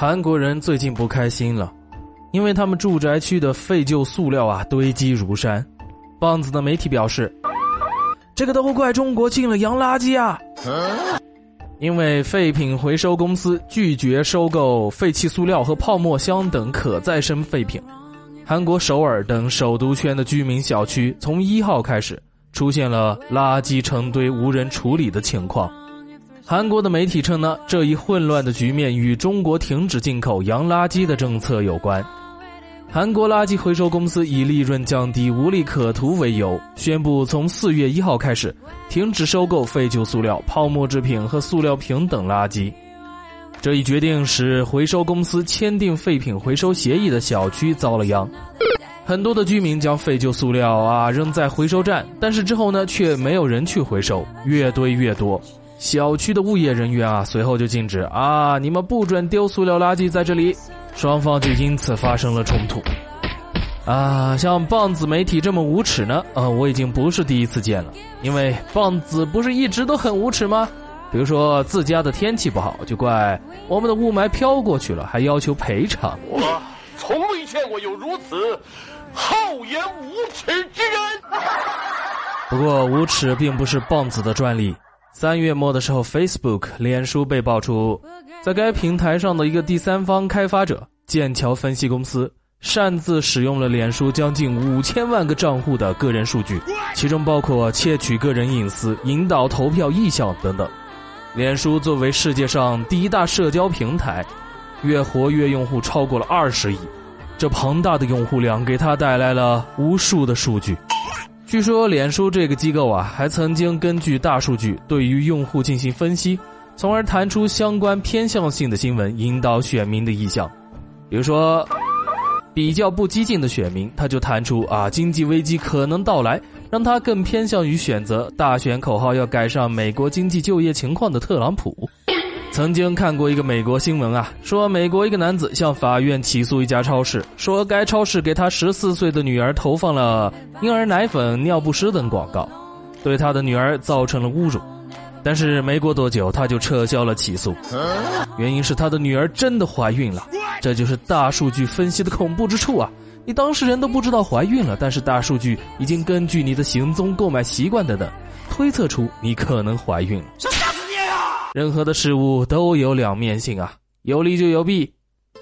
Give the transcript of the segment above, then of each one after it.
韩国人最近不开心了，因为他们住宅区的废旧塑料啊堆积如山。棒子的媒体表示，这个都怪中国进了洋垃圾啊！因为废品回收公司拒绝收购废弃塑料和泡沫箱等可再生废品，韩国首尔等首都圈的居民小区从一号开始出现了垃圾成堆无人处理的情况。韩国的媒体称呢，这一混乱的局面与中国停止进口洋垃圾的政策有关。韩国垃圾回收公司以利润降低、无利可图为由，宣布从四月一号开始停止收购废旧塑料、泡沫制品和塑料瓶等垃圾。这一决定使回收公司签订废品回收协议的小区遭了殃。很多的居民将废旧塑料啊扔在回收站，但是之后呢，却没有人去回收，越堆越多。小区的物业人员啊，随后就禁止啊，你们不准丢塑料垃圾在这里，双方就因此发生了冲突。啊，像棒子媒体这么无耻呢？呃，我已经不是第一次见了，因为棒子不是一直都很无耻吗？比如说自家的天气不好，就怪我们的雾霾飘过去了，还要求赔偿。我从未见过有如此厚颜无耻之人。不过无耻并不是棒子的专利。三月末的时候，Facebook 脸书被爆出，在该平台上的一个第三方开发者剑桥分析公司擅自使用了脸书将近五千万个账户的个人数据，其中包括窃取个人隐私、引导投票意向等等。脸书作为世界上第一大社交平台，月活跃用户超过了二十亿，这庞大的用户量给他带来了无数的数据。据说，脸书这个机构啊，还曾经根据大数据对于用户进行分析，从而弹出相关偏向性的新闻，引导选民的意向。比如说，比较不激进的选民，他就弹出啊，经济危机可能到来，让他更偏向于选择大选口号要改善美国经济就业情况的特朗普。曾经看过一个美国新闻啊，说美国一个男子向法院起诉一家超市，说该超市给他十四岁的女儿投放了婴儿奶粉、尿不湿等广告，对他的女儿造成了侮辱。但是没过多久，他就撤销了起诉，原因是他的女儿真的怀孕了。这就是大数据分析的恐怖之处啊！你当事人都不知道怀孕了，但是大数据已经根据你的行踪、购买习惯等等，推测出你可能怀孕了。任何的事物都有两面性啊，有利就有弊。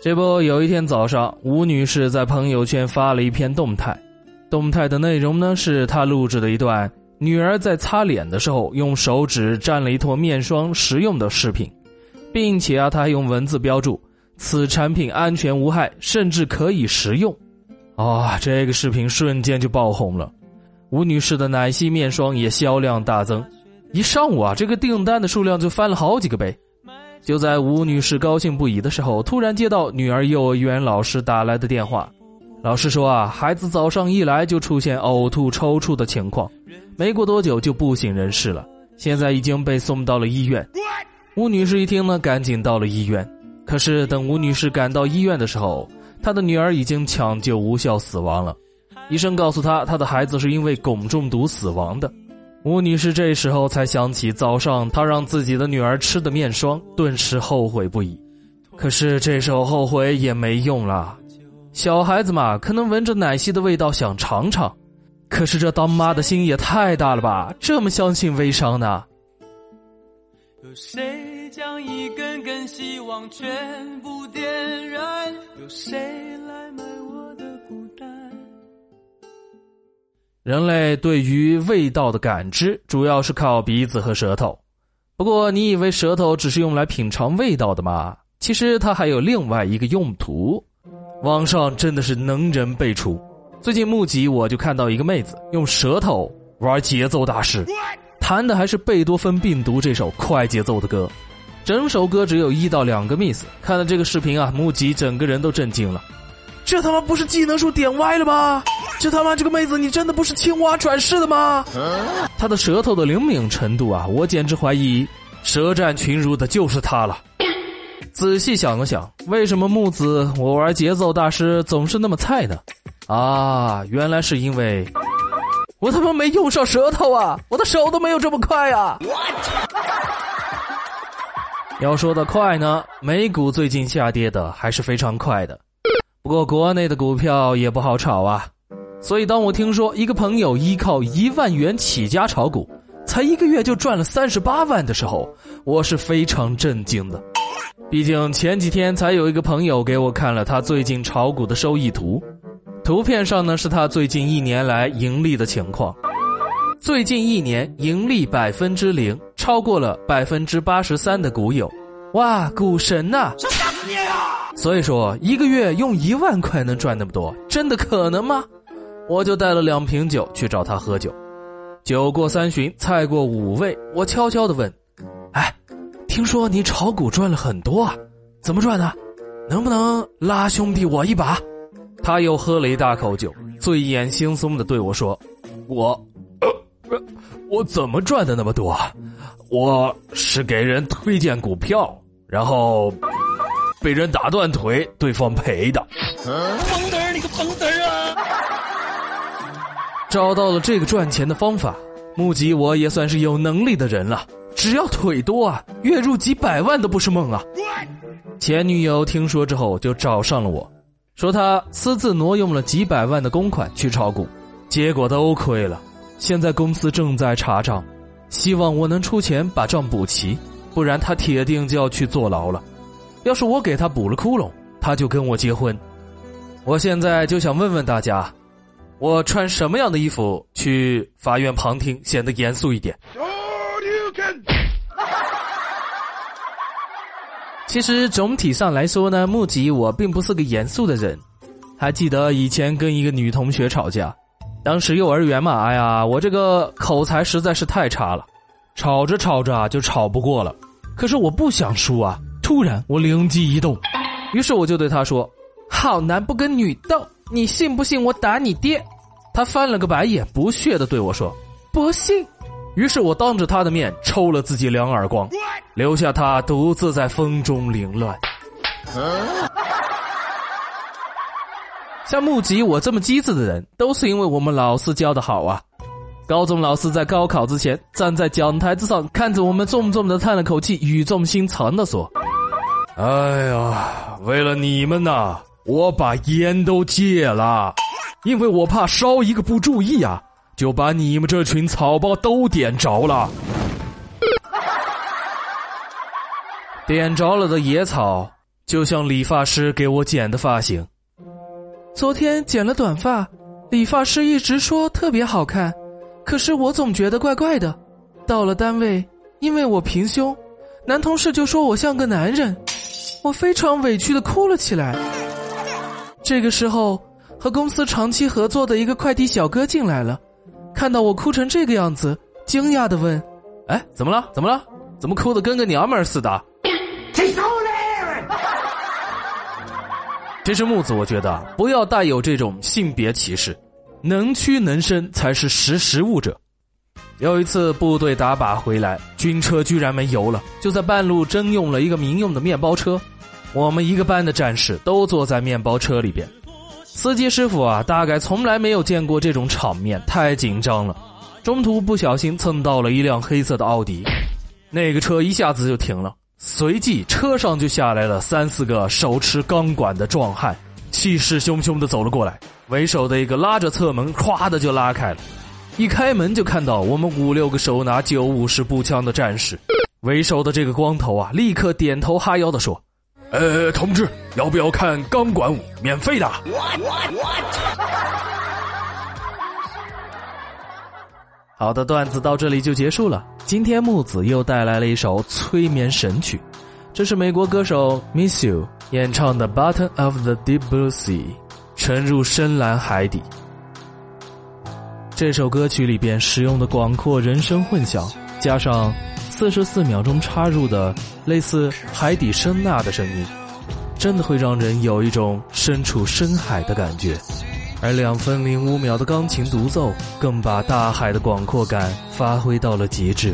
这不，有一天早上，吴女士在朋友圈发了一篇动态，动态的内容呢是她录制的一段女儿在擦脸的时候用手指沾了一坨面霜食用的视频，并且啊，她还用文字标注此产品安全无害，甚至可以食用。啊，这个视频瞬间就爆红了，吴女士的奶昔面霜也销量大增。一上午啊，这个订单的数量就翻了好几个倍。就在吴女士高兴不已的时候，突然接到女儿幼儿园老师打来的电话。老师说啊，孩子早上一来就出现呕吐、抽搐的情况，没过多久就不省人事了，现在已经被送到了医院。吴女士一听呢，赶紧到了医院。可是等吴女士赶到医院的时候，她的女儿已经抢救无效死亡了。医生告诉她，她的孩子是因为汞中毒死亡的。吴女士这时候才想起早上她让自己的女儿吃的面霜，顿时后悔不已。可是这时候后悔也没用了，小孩子嘛，可能闻着奶昔的味道想尝尝，可是这当妈的心也太大了吧，这么相信微商呢？有谁将一根根希望全部点燃？有谁来人类对于味道的感知主要是靠鼻子和舌头，不过你以为舌头只是用来品尝味道的吗？其实它还有另外一个用途。网上真的是能人辈出，最近募集我就看到一个妹子用舌头玩节奏大师，弹的还是贝多芬《病毒》这首快节奏的歌，整首歌只有一到两个 miss。看了这个视频啊，募集整个人都震惊了。这他妈不是技能树点歪了吗？这他妈这个妹子，你真的不是青蛙转世的吗？她的舌头的灵敏程度啊，我简直怀疑舌战群儒的就是她了。仔细想了想，为什么木子我玩节奏大师总是那么菜呢？啊，原来是因为我他妈没用上舌头啊！我的手都没有这么快啊！要说的快呢，美股最近下跌的还是非常快的，不过国内的股票也不好炒啊。所以当我听说一个朋友依靠一万元起家炒股，才一个月就赚了三十八万的时候，我是非常震惊的。毕竟前几天才有一个朋友给我看了他最近炒股的收益图，图片上呢是他最近一年来盈利的情况，最近一年盈利百分之零。超过了百分之八十三的股友，哇，股神呐！想吓死你啊！所以说，一个月用一万块能赚那么多，真的可能吗？我就带了两瓶酒去找他喝酒，酒过三巡，菜过五味，我悄悄的问：“哎，听说你炒股赚了很多啊？怎么赚的？能不能拉兄弟我一把？”他又喝了一大口酒，醉眼惺忪的对我说：“我，我怎么赚的那么多？”我是给人推荐股票，然后被人打断腿，对方赔的。疯子，你个疯子啊！找到了这个赚钱的方法，目吉我也算是有能力的人了。只要腿多啊，月入几百万都不是梦啊。前女友听说之后就找上了我，说她私自挪用了几百万的公款去炒股，结果都亏了。现在公司正在查账。希望我能出钱把账补齐，不然他铁定就要去坐牢了。要是我给他补了窟窿，他就跟我结婚。我现在就想问问大家，我穿什么样的衣服去法院旁听显得严肃一点？其实总体上来说呢，木吉我并不是个严肃的人。还记得以前跟一个女同学吵架。当时幼儿园嘛，哎呀，我这个口才实在是太差了，吵着吵着就吵不过了。可是我不想输啊！突然我灵机一动，于是我就对他说：“好男不跟女斗，你信不信我打你爹？”他翻了个白眼，不屑的对我说：“不信。”于是我当着他的面抽了自己两耳光，留下他独自在风中凌乱。像木吉我这么机智的人，都是因为我们老师教的好啊！高中老师在高考之前站在讲台之上，看着我们，重重的叹了口气，语重心长的说：“哎呀，为了你们呐，我把烟都戒了，因为我怕烧一个不注意啊，就把你们这群草包都点着了。点着了的野草，就像理发师给我剪的发型。”昨天剪了短发，理发师一直说特别好看，可是我总觉得怪怪的。到了单位，因为我平胸，男同事就说我像个男人，我非常委屈的哭了起来。这个时候，和公司长期合作的一个快递小哥进来了，看到我哭成这个样子，惊讶的问：“哎，怎么了？怎么了？怎么哭的跟个娘们似的？”其实木子，我觉得不要带有这种性别歧视，能屈能伸才是识时务者。有一次部队打靶回来，军车居然没油了，就在半路征用了一个民用的面包车。我们一个班的战士都坐在面包车里边，司机师傅啊，大概从来没有见过这种场面，太紧张了。中途不小心蹭到了一辆黑色的奥迪，那个车一下子就停了。随即，车上就下来了三四个手持钢管的壮汉，气势汹汹的走了过来。为首的一个拉着侧门，咵的就拉开了。一开门就看到我们五六个手拿九五式步枪的战士。为首的这个光头啊，立刻点头哈腰的说：“呃，同志，要不要看钢管舞？免费的。”好的，段子到这里就结束了。今天木子又带来了一首催眠神曲，这是美国歌手 Miss You 演唱的《Bottom of the Deep Blue Sea》，沉入深蓝海底。这首歌曲里边使用的广阔人声混响，加上四十四秒钟插入的类似海底声呐的声音，真的会让人有一种身处深海的感觉。而两分零五秒的钢琴独奏，更把大海的广阔感发挥到了极致。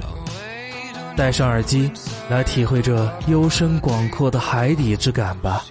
戴上耳机，来体会这幽深广阔的海底之感吧。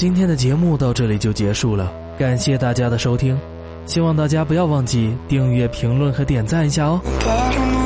今天的节目到这里就结束了，感谢大家的收听，希望大家不要忘记订阅、评论和点赞一下哦。